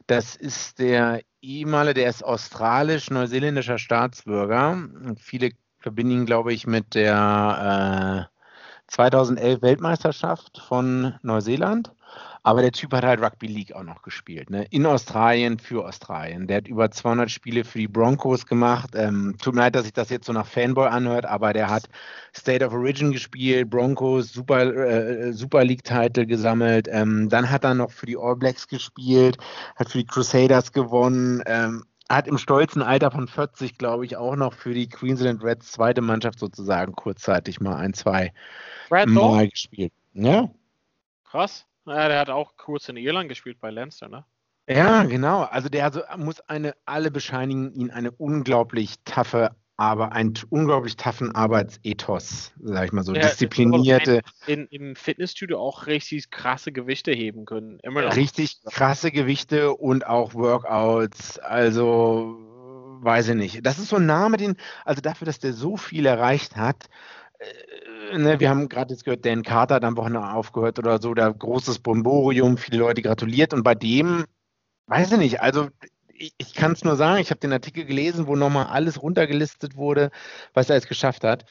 das ist der ehemalige, der ist australisch-neuseeländischer Staatsbürger. Und viele verbinden ihn, glaube ich, mit der äh, 2011 Weltmeisterschaft von Neuseeland. Aber der Typ hat halt Rugby League auch noch gespielt. Ne? In Australien für Australien. Der hat über 200 Spiele für die Broncos gemacht. Ähm, tut mir leid, dass sich das jetzt so nach Fanboy anhört, aber der hat State of Origin gespielt, Broncos, Super, äh, Super League-Title gesammelt. Ähm, dann hat er noch für die All Blacks gespielt, hat für die Crusaders gewonnen. Ähm, hat im stolzen Alter von 40, glaube ich, auch noch für die Queensland Reds zweite Mannschaft sozusagen kurzzeitig mal ein, zwei Red Mal gespielt. Ja. Krass. Ja, der hat auch kurz in Irland gespielt bei Leinster, ne? Ja, genau. Also der also muss eine, alle bescheinigen ihn eine unglaublich taffe, aber einen unglaublich taffen Arbeitsethos, sag ich mal so, ja, disziplinierte. In, Im Fitnessstudio auch richtig krasse Gewichte heben können. Immer noch. Richtig krasse Gewichte und auch Workouts. Also weiß ich nicht. Das ist so ein Name, den, also dafür, dass der so viel erreicht hat, äh, ne, wir haben gerade jetzt gehört, Dan Carter hat am Wochenende aufgehört oder so, da großes Bomborium, viele Leute gratuliert und bei dem, weiß ich nicht, also ich, ich kann es nur sagen, ich habe den Artikel gelesen, wo nochmal alles runtergelistet wurde, was er jetzt geschafft hat.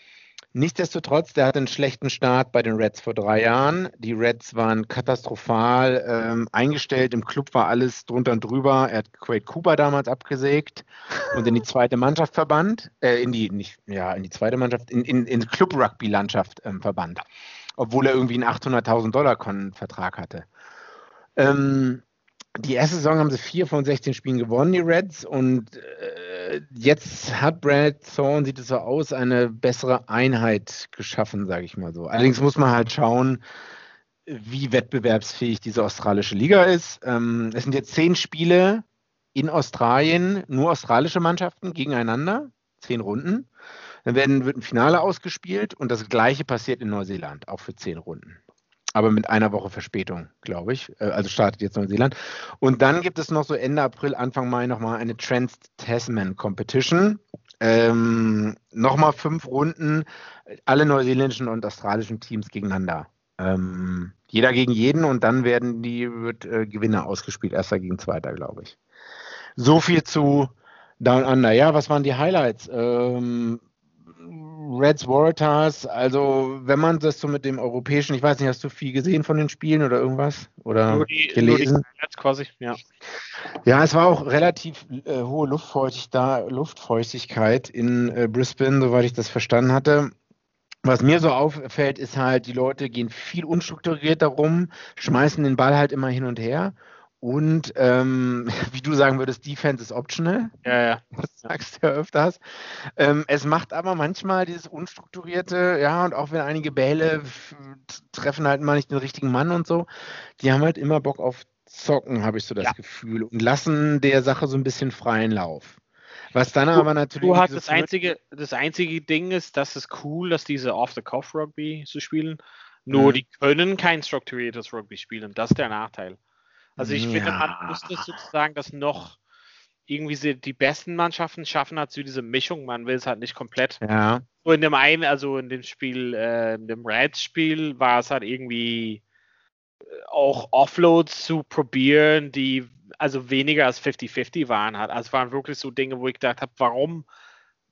Nichtsdestotrotz, der hatte einen schlechten Start bei den Reds vor drei Jahren. Die Reds waren katastrophal ähm, eingestellt. Im Club war alles drunter und drüber. Er hat Quade Cooper damals abgesägt und in die zweite Mannschaft verbannt. Äh, in die, nicht, ja, in die zweite Mannschaft, in, in, in Club-Rugby-Landschaft ähm, verbannt. Obwohl er irgendwie einen 800.000 Dollar Vertrag hatte. Ähm, die erste Saison haben sie vier von 16 Spielen gewonnen, die Reds. Und äh, jetzt hat Brad Thorne, sieht es so aus, eine bessere Einheit geschaffen, sage ich mal so. Allerdings muss man halt schauen, wie wettbewerbsfähig diese australische Liga ist. Ähm, es sind jetzt zehn Spiele in Australien, nur australische Mannschaften gegeneinander, zehn Runden. Dann werden, wird ein Finale ausgespielt und das gleiche passiert in Neuseeland, auch für zehn Runden aber mit einer Woche Verspätung, glaube ich. Äh, also startet jetzt Neuseeland. Und dann gibt es noch so Ende April, Anfang Mai nochmal eine Trans-Tasman Competition. Ähm, nochmal fünf Runden, alle neuseeländischen und australischen Teams gegeneinander. Ähm, jeder gegen jeden und dann werden die wird, äh, Gewinner ausgespielt, erster gegen zweiter, glaube ich. So viel zu Down Under. Ja, was waren die Highlights? Ähm, Reds Waratahs, also wenn man das so mit dem europäischen, ich weiß nicht, hast du viel gesehen von den Spielen oder irgendwas? Oder nur die, gelesen? Nur die quasi, ja. Ja, es war auch relativ äh, hohe Luftfeuchtigkeit, Luftfeuchtigkeit in äh, Brisbane, soweit ich das verstanden hatte. Was mir so auffällt, ist halt, die Leute gehen viel unstrukturiert darum, schmeißen den Ball halt immer hin und her und ähm, wie du sagen würdest, Defense ist optional. Ja, ja. Das sagst du ja öfters. Ähm, es macht aber manchmal dieses Unstrukturierte, ja, und auch wenn einige Bälle treffen halt mal nicht den richtigen Mann und so, die haben halt immer Bock auf Zocken, habe ich so das ja. Gefühl, und lassen der Sache so ein bisschen freien Lauf. Was dann aber natürlich. Du hast das einzige, das einzige Ding ist, das ist cool, dass diese Off-the-Cuff-Rugby zu spielen. Nur mhm. die können kein strukturiertes Rugby spielen. Das ist der Nachteil. Also ich ja. finde, man muss das sozusagen das noch irgendwie die besten Mannschaften schaffen halt so diese Mischung. Man will es halt nicht komplett. Ja. So in dem einen, also in dem Spiel, äh, in dem Reds-Spiel war es halt irgendwie äh, auch Offloads zu probieren, die also weniger als 50-50 waren halt. Also es waren wirklich so Dinge, wo ich gedacht habe, warum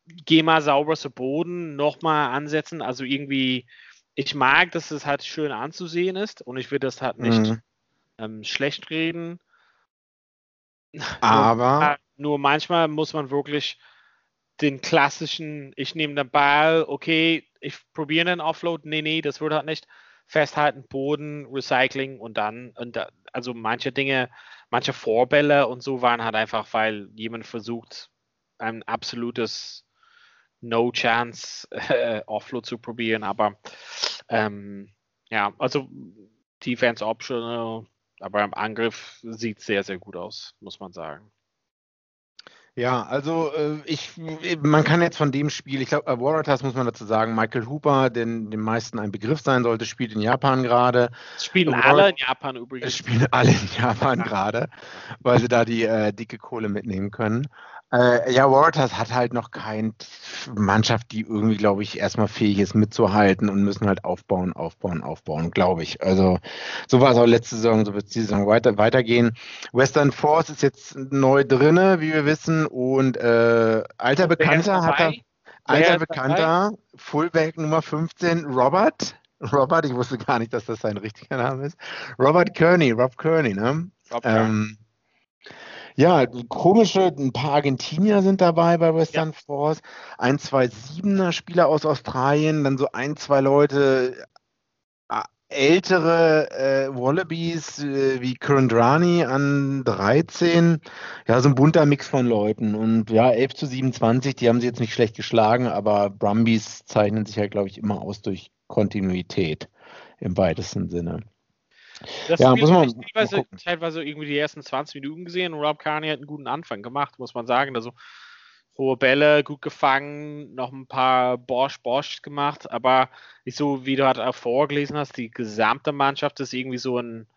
geh mal sauber zu Boden, nochmal ansetzen. Also irgendwie, ich mag, dass es halt schön anzusehen ist und ich will das halt nicht mhm ähm, schlecht reden. Aber. Nur, nur, manchmal muss man wirklich den klassischen, ich nehme den Ball, okay, ich probiere einen Offload, nee, nee, das würde halt nicht. Festhalten, Boden, Recycling und dann, und da, also manche Dinge, manche Vorbälle und so waren halt einfach, weil jemand versucht, ein absolutes No Chance äh, Offload zu probieren, aber ähm, ja, also Defense Optional aber im Angriff sieht es sehr, sehr gut aus, muss man sagen. Ja, also äh, ich, man kann jetzt von dem Spiel, ich glaube, äh, Waratahs muss man dazu sagen, Michael Hooper, den den meisten ein Begriff sein sollte, spielt in Japan gerade. Spielen War alle in Japan übrigens. Spielen alle in Japan gerade, weil sie da die äh, dicke Kohle mitnehmen können. Äh, ja, Waratahs hat halt noch keine Mannschaft, die irgendwie, glaube ich, erstmal fähig ist mitzuhalten und müssen halt aufbauen, aufbauen, aufbauen, glaube ich. Also so war es auch letzte Saison, so wird es diese Saison weiter, weitergehen. Western Force ist jetzt neu drinne, wie wir wissen, und äh, alter Bekannter hat er, alter Bekannter, Fullback Nummer 15, Robert. Robert, ich wusste gar nicht, dass das sein richtiger Name ist. Robert Kearney, Rob Kearney, ne? Rob ähm, ja, komische, ein paar Argentinier sind dabei bei Western ja. Force, ein, zwei Siebener Spieler aus Australien, dann so ein, zwei Leute, äh, ältere äh, Wallabies äh, wie Kurandrani an 13. Ja, so ein bunter Mix von Leuten. Und ja, 11 zu 27, die haben sie jetzt nicht schlecht geschlagen, aber Brumbies zeichnen sich halt, glaube ich, immer aus durch Kontinuität im weitesten Sinne. Das ja, Spiel muss man teilweise, teilweise irgendwie die ersten 20 Minuten gesehen und Rob Carney hat einen guten Anfang gemacht, muss man sagen. Also hohe Bälle, gut gefangen, noch ein paar Bosch-Bosch gemacht, aber nicht so, wie du halt auch vorgelesen hast, die gesamte Mannschaft ist irgendwie so ein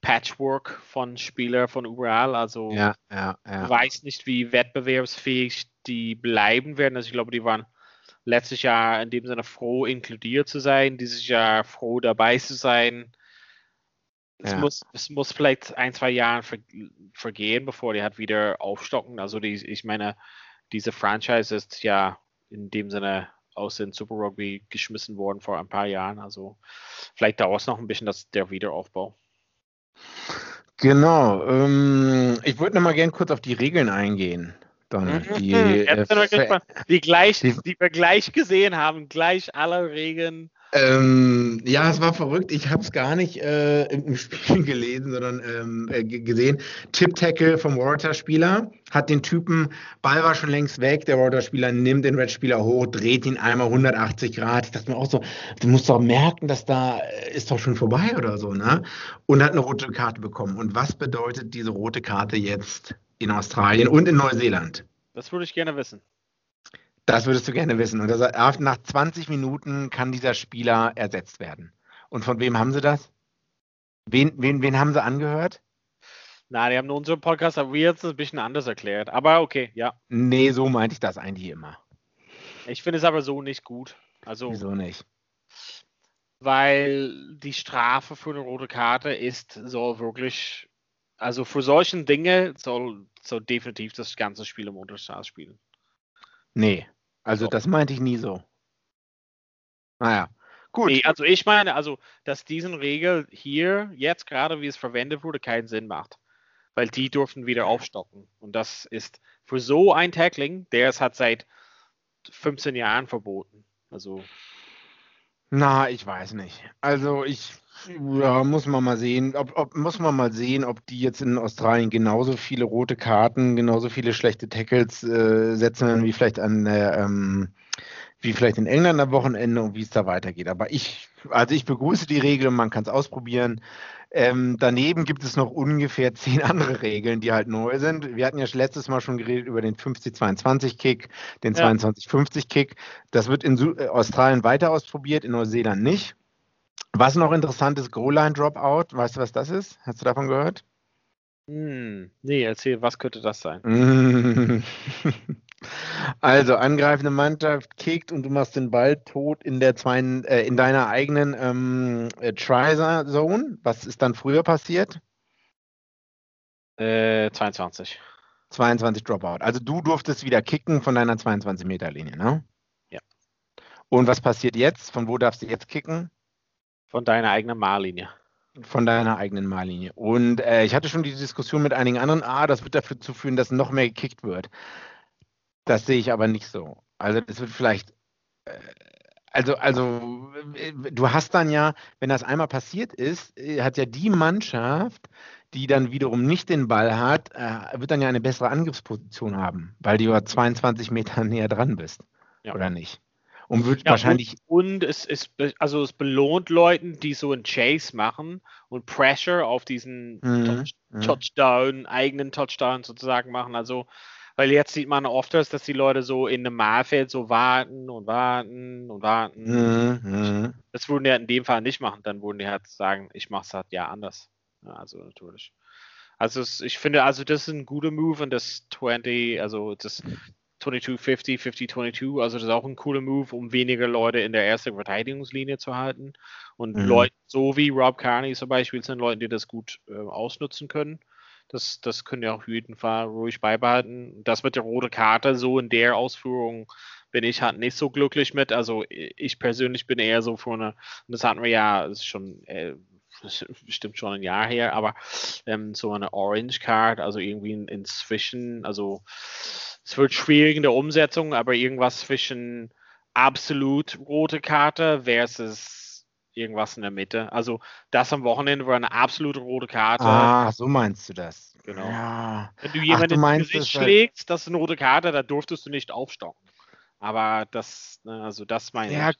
Patchwork von Spielern von überall. Also ja, ja, ja. weiß nicht, wie wettbewerbsfähig die bleiben werden. Also ich glaube, die waren letztes Jahr in dem Sinne froh, inkludiert zu sein, dieses Jahr froh dabei zu sein. Es, ja. muss, es muss vielleicht ein, zwei Jahre ver vergehen, bevor die halt wieder aufstocken. Also die, ich meine, diese Franchise ist ja in dem Sinne aus dem Super Rugby geschmissen worden vor ein paar Jahren. Also vielleicht dauert es noch ein bisschen, dass der Wiederaufbau. Genau. Ähm, ich würde noch mal gerne kurz auf die Regeln eingehen. Dann mhm. die, äh, die, gleich, die, die wir gleich gesehen haben, gleich alle Regeln ähm, ja, es war verrückt. Ich habe es gar nicht äh, im Spiel gelesen, sondern ähm, äh, gesehen. Tip-Tackle vom Water-Spieler hat den Typen, Ball war schon längst weg, der Water-Spieler nimmt den Red-Spieler hoch, dreht ihn einmal 180 Grad. Ich dachte mir auch so, du musst doch merken, dass da äh, ist doch schon vorbei oder so, ne? Und hat eine rote Karte bekommen. Und was bedeutet diese rote Karte jetzt in Australien und in Neuseeland? Das würde ich gerne wissen. Das würdest du gerne wissen. Und das, nach 20 Minuten kann dieser Spieler ersetzt werden. Und von wem haben sie das? Wen, wen, wen haben sie angehört? Na, die haben nur unseren Podcast, aber wir jetzt ein bisschen anders erklärt. Aber okay, ja. Nee, so meinte ich das eigentlich immer. Ich finde es aber so nicht gut. Also, Wieso nicht? Weil die Strafe für eine rote Karte ist, soll wirklich, also für solchen Dinge soll, soll definitiv das ganze Spiel im Unterstraß spielen. Nee, also so. das meinte ich nie so. Naja, gut. Nee, also ich meine, also, dass diesen Regel hier jetzt gerade, wie es verwendet wurde, keinen Sinn macht. Weil die dürfen wieder aufstocken. Und das ist für so ein Tackling, der es hat seit 15 Jahren verboten. Also. Na, ich weiß nicht. Also ich ja, muss man mal sehen, ob, ob, muss man mal sehen, ob die jetzt in Australien genauso viele rote Karten, genauso viele schlechte Tackles äh, setzen wie vielleicht an ähm, wie vielleicht in England am Wochenende und wie es da weitergeht. Aber ich, also ich begrüße die Regel, man kann es ausprobieren. Ähm, daneben gibt es noch ungefähr zehn andere Regeln, die halt neu sind. Wir hatten ja letztes Mal schon geredet über den 50-22-Kick, den ja. 22-50-Kick. Das wird in äh, Australien weiter ausprobiert, in Neuseeland nicht. Was noch interessant ist, Goal-Line-Dropout. Weißt du, was das ist? Hast du davon gehört? Hm, nee, erzähl, was könnte das sein? also, angreifende Mannschaft kickt und du machst den Ball tot in, der zwei, äh, in deiner eigenen ähm, äh, Try-Zone. Was ist dann früher passiert? Äh, 22. 22 Dropout. Also, du durftest wieder kicken von deiner 22-Meter-Linie, ne? Ja. Und was passiert jetzt? Von wo darfst du jetzt kicken? Von deiner eigenen Mahllinie. Von deiner eigenen Mahllinie. Und äh, ich hatte schon die Diskussion mit einigen anderen, ah, das wird dafür zu führen, dass noch mehr gekickt wird. Das sehe ich aber nicht so. Also das wird vielleicht, äh, also, also du hast dann ja, wenn das einmal passiert ist, äh, hat ja die Mannschaft, die dann wiederum nicht den Ball hat, äh, wird dann ja eine bessere Angriffsposition haben, weil du ja 22 Meter näher dran bist. Ja. Oder nicht? Und wird ja, wahrscheinlich. Und, und, es ist also es belohnt Leuten, die so einen Chase machen und Pressure auf diesen mhm, mhm. Touchdown, eigenen Touchdown sozusagen machen. Also, weil jetzt sieht man oft, dass die Leute so in einem Mahlfeld so warten und warten und warten. Mhm, mhm, das würden die halt in dem Fall nicht machen. Dann würden die halt sagen, ich mache es halt ja anders. Ja, also natürlich. Also es, ich finde, also das ist ein guter Move und das 20, also das 22-50, 50-22, also das ist auch ein cooler Move, um weniger Leute in der ersten Verteidigungslinie zu halten. Und mhm. Leute, so wie Rob Carney zum Beispiel, sind Leute, die das gut äh, ausnutzen können. Das, das können wir auch jeden Fall ruhig beibehalten. Das mit der roten Karte, so in der Ausführung, bin ich halt nicht so glücklich mit. Also ich persönlich bin eher so von einer, das hatten wir ja, das ist schon äh, bestimmt schon ein Jahr her, aber ähm, so eine Orange Card, also irgendwie inzwischen, also es wird schwierig in der Umsetzung, aber irgendwas zwischen absolut rote Karte versus irgendwas in der Mitte. Also das am Wochenende war eine absolute rote Karte. Ah, so meinst du das. Genau. Ja. Wenn du jemanden Ach, du ins Gesicht schlägst, das ist eine rote Karte, da durftest du nicht aufstocken. Aber das, ne, also das meine ja, ich.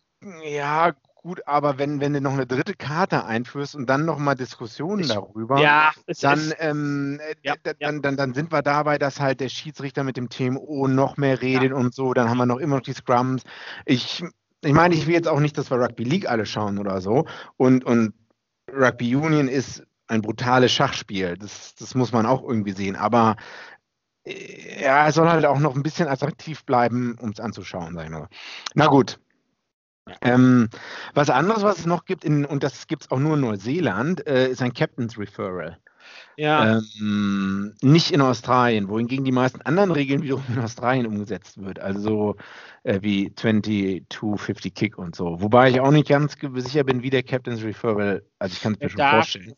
Ja, gut, aber wenn, wenn du noch eine dritte Karte einführst und dann nochmal Diskussionen ich, darüber, ja, dann, ist, ähm, äh, ja, dann, ja. Dann, dann sind wir dabei, dass halt der Schiedsrichter mit dem TMO noch mehr redet und so. Dann haben wir noch immer noch die Scrums. Ich, ich meine, ich will jetzt auch nicht, dass wir Rugby League alle schauen oder so. Und, und Rugby Union ist ein brutales Schachspiel. Das, das muss man auch irgendwie sehen. Aber äh, ja, es soll halt auch noch ein bisschen attraktiv bleiben, um es anzuschauen, sag ich mal. Na gut, ähm, was anderes, was es noch gibt, in, und das gibt es auch nur in Neuseeland, äh, ist ein Captain's Referral. Ja. Ähm, nicht in Australien, wohingegen die meisten anderen Regeln wiederum in Australien umgesetzt wird. Also äh, wie 22-50 Kick und so. Wobei ich auch nicht ganz sicher bin, wie der Captain's Referral, also ich kann es mir schon vorstellen.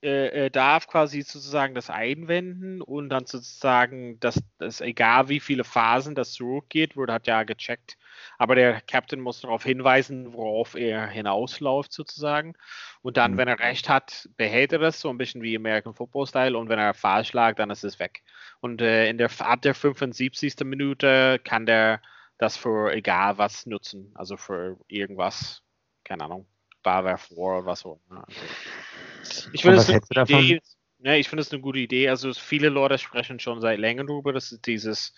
Äh, darf quasi sozusagen das einwenden und dann sozusagen, dass, dass egal wie viele Phasen das zurückgeht, wurde hat ja gecheckt, aber der Captain muss darauf hinweisen, worauf er hinausläuft sozusagen. Und dann, mhm. wenn er recht hat, behält er das so ein bisschen wie American Football Style und wenn er falsch lag, dann ist es weg. Und äh, in der ab der 75. Minute kann der das für egal was nutzen, also für irgendwas, keine Ahnung, Barware vor oder was auch immer. Also, ich finde es. Ja, ich finde es eine gute Idee. Also viele Leute sprechen schon seit längerem darüber, dass es dieses,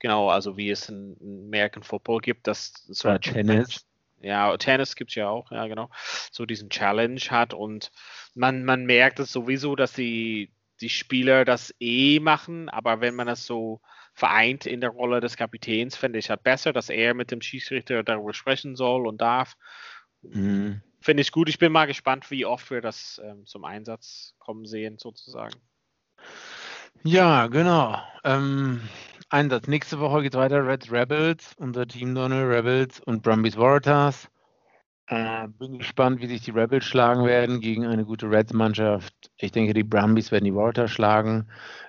genau, also wie es in American Football gibt, dass so ja, Tennis. Ja, Tennis gibt es ja auch, ja genau, so diesen Challenge hat und man, man merkt es sowieso, dass die, die Spieler das eh machen, aber wenn man das so vereint in der Rolle des Kapitäns, finde ich halt besser, dass er mit dem Schiedsrichter darüber sprechen soll und darf. Mhm. Finde ich gut. Ich bin mal gespannt, wie oft wir das ähm, zum Einsatz kommen sehen, sozusagen. Ja, genau. Ähm, Einsatz. Nächste Woche geht weiter. Red Rebels, unser Team Donald Rebels und Brumbies Waratahs. Äh, bin gespannt, wie sich die Rebels schlagen werden gegen eine gute Reds-Mannschaft. Ich denke, die Brumbies werden die Walter schlagen.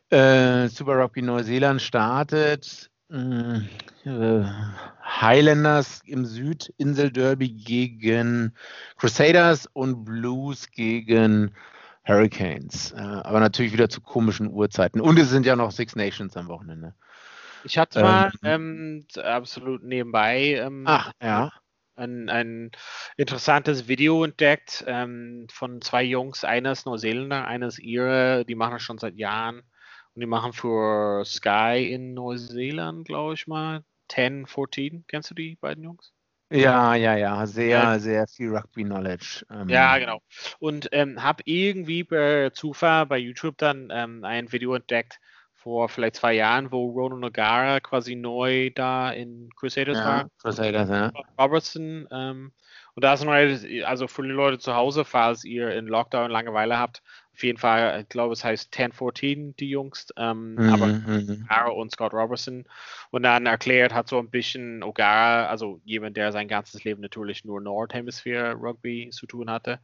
Äh, Super Rugby Neuseeland startet. Äh, Highlanders im Südinsel-Derby gegen Crusaders und Blues gegen Hurricanes. Äh, aber natürlich wieder zu komischen Uhrzeiten. Und es sind ja noch Six Nations am Wochenende. Ich hatte mal ähm, absolut nebenbei ähm, Ach, ja. ein, ein interessantes Video entdeckt ähm, von zwei Jungs, eines Neuseeländer, eines ihre, die machen das schon seit Jahren und die machen für Sky in Neuseeland, glaube ich mal, 10, 14. Kennst du die beiden Jungs? Ja, ja, ja, sehr, ja. sehr viel Rugby-Knowledge. Ähm. Ja, genau. Und ähm, habe irgendwie per Zufall bei YouTube dann ähm, ein Video entdeckt vor vielleicht zwei Jahren, wo Ronan O'Gara quasi neu da in Crusaders ja, war. Crusaders, ja. Robertson. Ähm, und da ist noch, also für die Leute zu Hause, falls ihr in Lockdown Langeweile habt, auf jeden Fall, ich glaube, es heißt 1014, die Jungs, ähm, mhm, aber mhm. O'Gara und Scott Robertson. Und dann erklärt hat so ein bisschen O'Gara, also jemand, der sein ganzes Leben natürlich nur Nordhemisphäre Rugby zu tun hatte,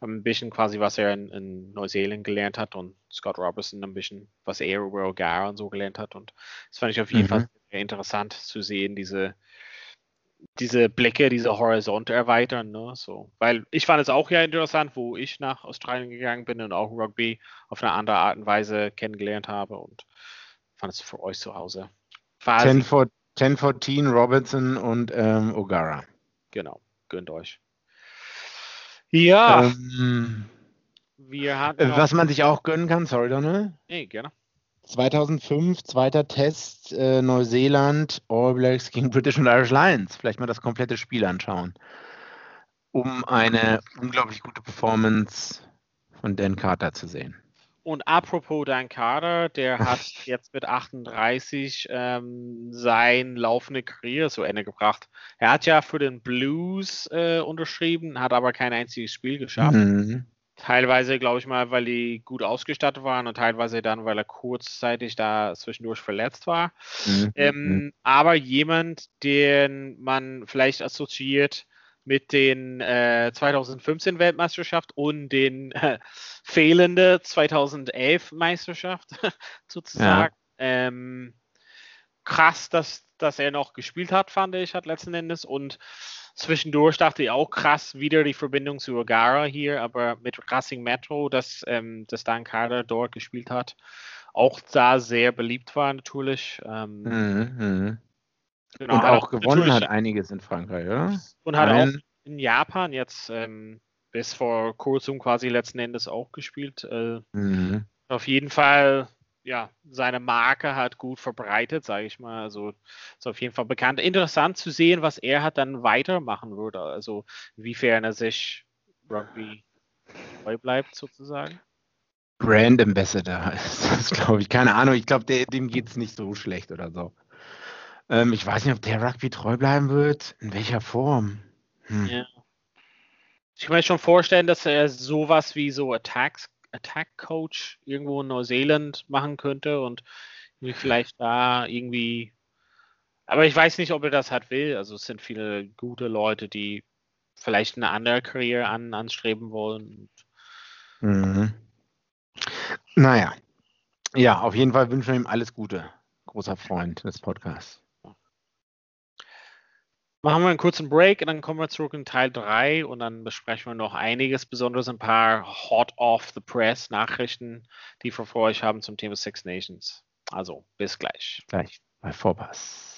ein bisschen quasi, was er in, in Neuseeland gelernt hat und Scott Robertson ein bisschen, was er über O'Gara und so gelernt hat. Und das fand ich auf jeden mhm. Fall sehr interessant zu sehen, diese diese Blicke, diese Horizonte erweitern. Ne? So. Weil ich fand es auch ja interessant, wo ich nach Australien gegangen bin und auch Rugby auf eine andere Art und Weise kennengelernt habe und fand es für euch zu Hause. 1014 Robertson und ähm, O'Gara. Genau, gönnt euch. Ja. Ähm, wir hatten was man sich auch gönnen kann, sorry Donald. Nee, gerne. 2005, zweiter Test, äh, Neuseeland, All Blacks gegen British und Irish Lions. Vielleicht mal das komplette Spiel anschauen, um eine unglaublich gute Performance von Dan Carter zu sehen. Und apropos Dan Carter, der hat jetzt mit 38 ähm, sein laufende Karriere zu Ende gebracht. Er hat ja für den Blues äh, unterschrieben, hat aber kein einziges Spiel geschafft. Mhm. Teilweise, glaube ich mal, weil die gut ausgestattet waren und teilweise dann, weil er kurzzeitig da zwischendurch verletzt war. Mhm. Ähm, mhm. aber jemand, den man vielleicht assoziiert mit den äh, 2015 Weltmeisterschaft und den äh, fehlende 2011 Meisterschaft sozusagen. Ja. Ähm, krass, dass, dass er noch gespielt hat, fand ich, hat letzten Endes und Zwischendurch dachte ich auch krass, wieder die Verbindung zu Ogara hier, aber mit Racing Metro, das, ähm, das Dan Carter dort gespielt hat, auch da sehr beliebt war natürlich. Ähm, mhm, mhm. genau, und auch gewonnen hat einiges in Frankreich, oder? Und hat Ein... auch in Japan jetzt ähm, bis vor kurzem quasi letzten Endes auch gespielt. Äh, mhm. Auf jeden Fall ja, seine Marke hat gut verbreitet, sage ich mal. Also ist auf jeden Fall bekannt. Interessant zu sehen, was er hat dann weitermachen würde. Also inwiefern er sich Rugby treu bleibt, sozusagen. Brand Ambassador ist das, glaube ich. Keine Ahnung. Ich glaube, dem geht es nicht so schlecht oder so. Ähm, ich weiß nicht, ob der Rugby treu bleiben wird. In welcher Form? Hm. Ja. Ich kann mir schon vorstellen, dass er sowas wie so Attacks Attack Coach irgendwo in Neuseeland machen könnte und vielleicht da irgendwie. Aber ich weiß nicht, ob er das halt will. Also es sind viele gute Leute, die vielleicht eine andere Karriere an, anstreben wollen. Mhm. Naja. Ja, auf jeden Fall wünschen wir ihm alles Gute. Großer Freund des Podcasts. Machen wir einen kurzen Break und dann kommen wir zurück in Teil 3 und dann besprechen wir noch einiges, besonders ein paar Hot Off the Press Nachrichten, die wir vor euch haben zum Thema Six Nations. Also, bis gleich. Gleich bei Vorpass.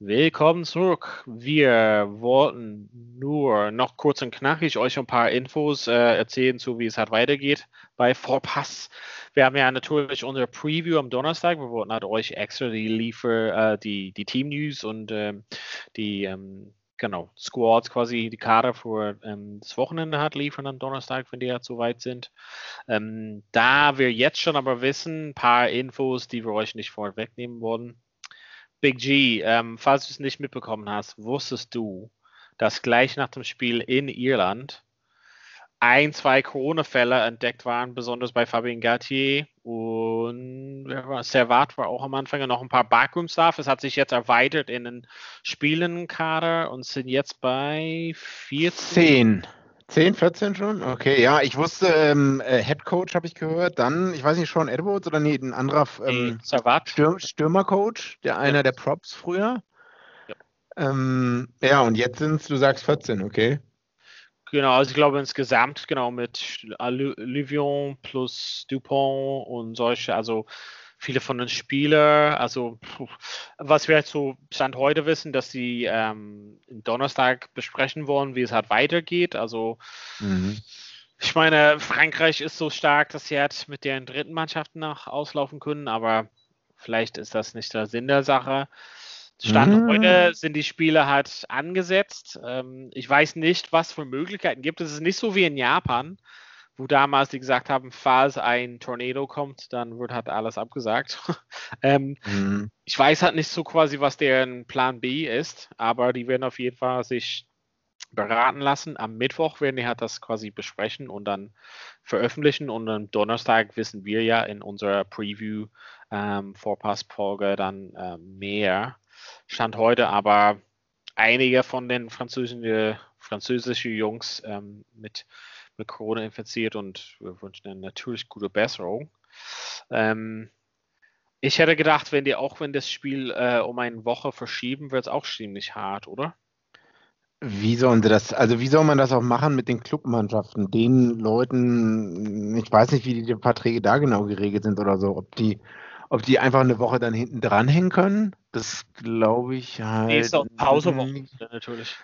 Willkommen zurück. Wir wollten nur noch kurz und knackig euch ein paar Infos äh, erzählen, zu wie es halt weitergeht bei Vorpass. Wir haben ja natürlich unsere Preview am Donnerstag. Wir wollten halt euch extra die Liefer, äh, die, die Team News und ähm, die, ähm, genau, Squads quasi die Kader für ähm, das Wochenende hat, liefern am Donnerstag, wenn die ja so weit sind. Ähm, da wir jetzt schon aber wissen, ein paar Infos, die wir euch nicht vorwegnehmen wollen. Big G, ähm, falls du es nicht mitbekommen hast, wusstest du, dass gleich nach dem Spiel in Irland ein, zwei Corona-Fälle entdeckt waren, besonders bei Fabien Gattier und Servat war auch am Anfang noch ein paar Backroom-Staff. Es hat sich jetzt erweitert in den Spielenkader und sind jetzt bei 14. 10. 10, 14 schon? Okay, ja, ich wusste, ähm, äh, Head Coach habe ich gehört, dann, ich weiß nicht, Sean Edwards oder nee, ein anderer ähm. Stürm, Stürmercoach, der einer ja. der Props früher. Ja, ähm, ja und jetzt sind es, du sagst 14, okay. Genau, also ich glaube insgesamt, genau, mit Livion plus Dupont und solche, also viele von den Spielern, also was wir jetzt so Stand heute wissen, dass sie ähm, Donnerstag besprechen wollen, wie es halt weitergeht. Also mhm. ich meine, Frankreich ist so stark, dass sie halt mit deren dritten Mannschaften nach auslaufen können, aber vielleicht ist das nicht der Sinn der Sache. Stand mhm. heute sind die Spiele halt angesetzt. Ähm, ich weiß nicht, was für Möglichkeiten gibt. Es ist nicht so wie in Japan, wo damals die gesagt haben, falls ein Tornado kommt, dann wird halt alles abgesagt. ähm, mhm. Ich weiß halt nicht so quasi, was deren Plan B ist, aber die werden auf jeden Fall sich beraten lassen. Am Mittwoch werden die halt das quasi besprechen und dann veröffentlichen und am Donnerstag wissen wir ja in unserer Preview ähm, Vorpassfolge dann äh, mehr. Stand heute aber einige von den französischen, französischen Jungs ähm, mit, mit Corona infiziert und wir wünschen ihnen natürlich gute Besserung. Ähm, ich hätte gedacht, wenn die auch wenn das Spiel äh, um eine Woche verschieben, wird es auch ziemlich hart, oder? Wie sollen sie das, also wie soll man das auch machen mit den Clubmannschaften, den Leuten, ich weiß nicht, wie die Verträge da genau geregelt sind oder so, ob die ob die einfach eine Woche dann hinten dranhängen können, das glaube ich halt. Nächste Pausewoche natürlich.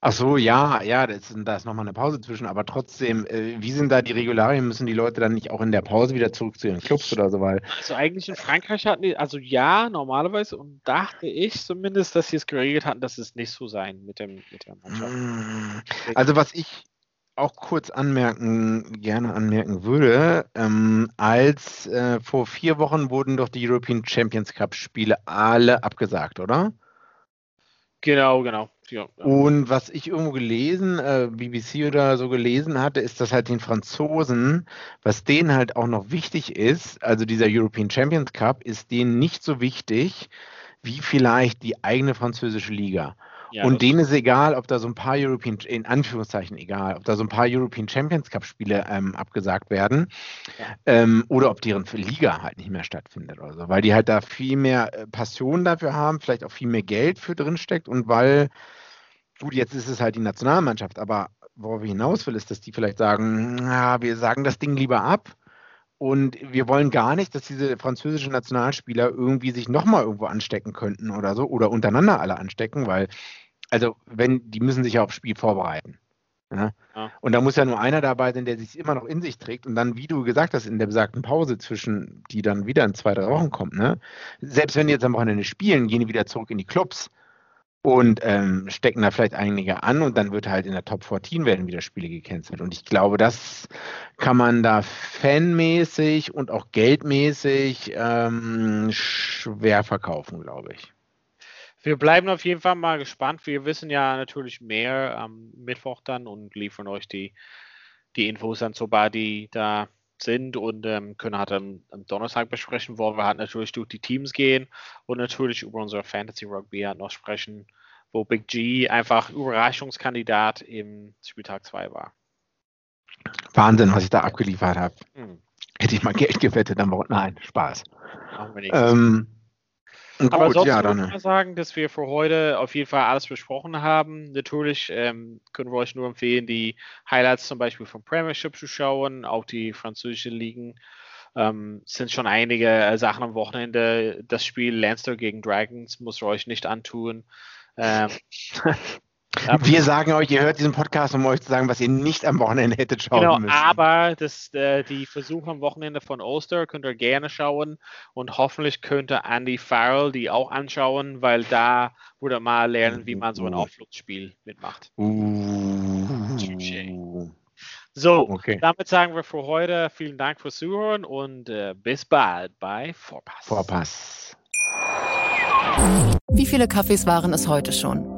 Ach so, ja, ja, das, da ist nochmal eine Pause zwischen, aber trotzdem, äh, wie sind da die Regularien? Müssen die Leute dann nicht auch in der Pause wieder zurück zu ihren Clubs oder so? Weil also eigentlich in Frankreich hatten die, also ja, normalerweise, und dachte ich zumindest, dass sie es geregelt hatten, dass es nicht so sein mit, dem, mit der Mannschaft. Hm. Also was ich auch kurz anmerken, gerne anmerken würde, ähm, als äh, vor vier Wochen wurden doch die European Champions Cup Spiele alle abgesagt, oder? Genau, genau. Ja, Und was ich irgendwo gelesen, äh, BBC oder so gelesen hatte, ist, dass halt den Franzosen, was denen halt auch noch wichtig ist, also dieser European Champions Cup, ist denen nicht so wichtig wie vielleicht die eigene französische Liga. Ja, und denen ist egal, ob da so ein paar European, in Anführungszeichen egal, ob da so ein paar European Champions Cup Spiele ähm, abgesagt werden ja. ähm, oder ob deren Liga halt nicht mehr stattfindet oder so, weil die halt da viel mehr äh, Passion dafür haben, vielleicht auch viel mehr Geld für drinsteckt und weil, gut, jetzt ist es halt die Nationalmannschaft, aber worauf ich hinaus will, ist, dass die vielleicht sagen, na, wir sagen das Ding lieber ab und wir wollen gar nicht, dass diese französischen Nationalspieler irgendwie sich nochmal irgendwo anstecken könnten oder so oder untereinander alle anstecken, weil, also, wenn, die müssen sich ja aufs Spiel vorbereiten. Ja? Ja. Und da muss ja nur einer dabei sein, der sich immer noch in sich trägt und dann, wie du gesagt hast, in der besagten Pause zwischen, die dann wieder in zwei, drei Wochen kommt, ne? Selbst wenn die jetzt am Wochenende spielen, gehen die wieder zurück in die Clubs und ähm, stecken da vielleicht einige an und dann wird halt in der Top 14 werden wieder Spiele gecancelt. Und ich glaube, das kann man da fanmäßig und auch geldmäßig ähm, schwer verkaufen, glaube ich. Wir bleiben auf jeden Fall mal gespannt. Wir wissen ja natürlich mehr am Mittwoch dann und liefern euch die, die Infos dann, sobald die da sind und ähm, können halt am, am, Donnerstag besprechen, wollen wir halt natürlich durch die Teams gehen und natürlich über unser Fantasy Rugby halt noch sprechen, wo Big G einfach Überraschungskandidat im Spieltag 2 war. Wahnsinn, was ich da abgeliefert habe. Hm. Hätte ich mal Geld gewettet, dann war nein, Spaß. Ähm, Gut, Aber sonst ja, würde ich mal sagen, dass wir für heute auf jeden Fall alles besprochen haben. Natürlich ähm, können wir euch nur empfehlen, die Highlights zum Beispiel vom Premiership zu schauen, auch die französischen Ligen. Ähm, sind schon einige äh, Sachen am Wochenende. Das Spiel Lancer gegen Dragons muss ihr euch nicht antun. Ähm, Wir sagen euch, ihr hört diesen Podcast, um euch zu sagen, was ihr nicht am Wochenende hättet schauen genau, müssen. Aber das, äh, die Versuche am Wochenende von Ulster könnt ihr gerne schauen und hoffentlich könnte Andy Farrell die auch anschauen, weil da würde mal lernen, wie man so ein Auflugsspiel mitmacht. Uh. So, okay. damit sagen wir für heute vielen Dank fürs Zuhören und äh, bis bald bei Vorpass. Vorpass. Wie viele Kaffees waren es heute schon?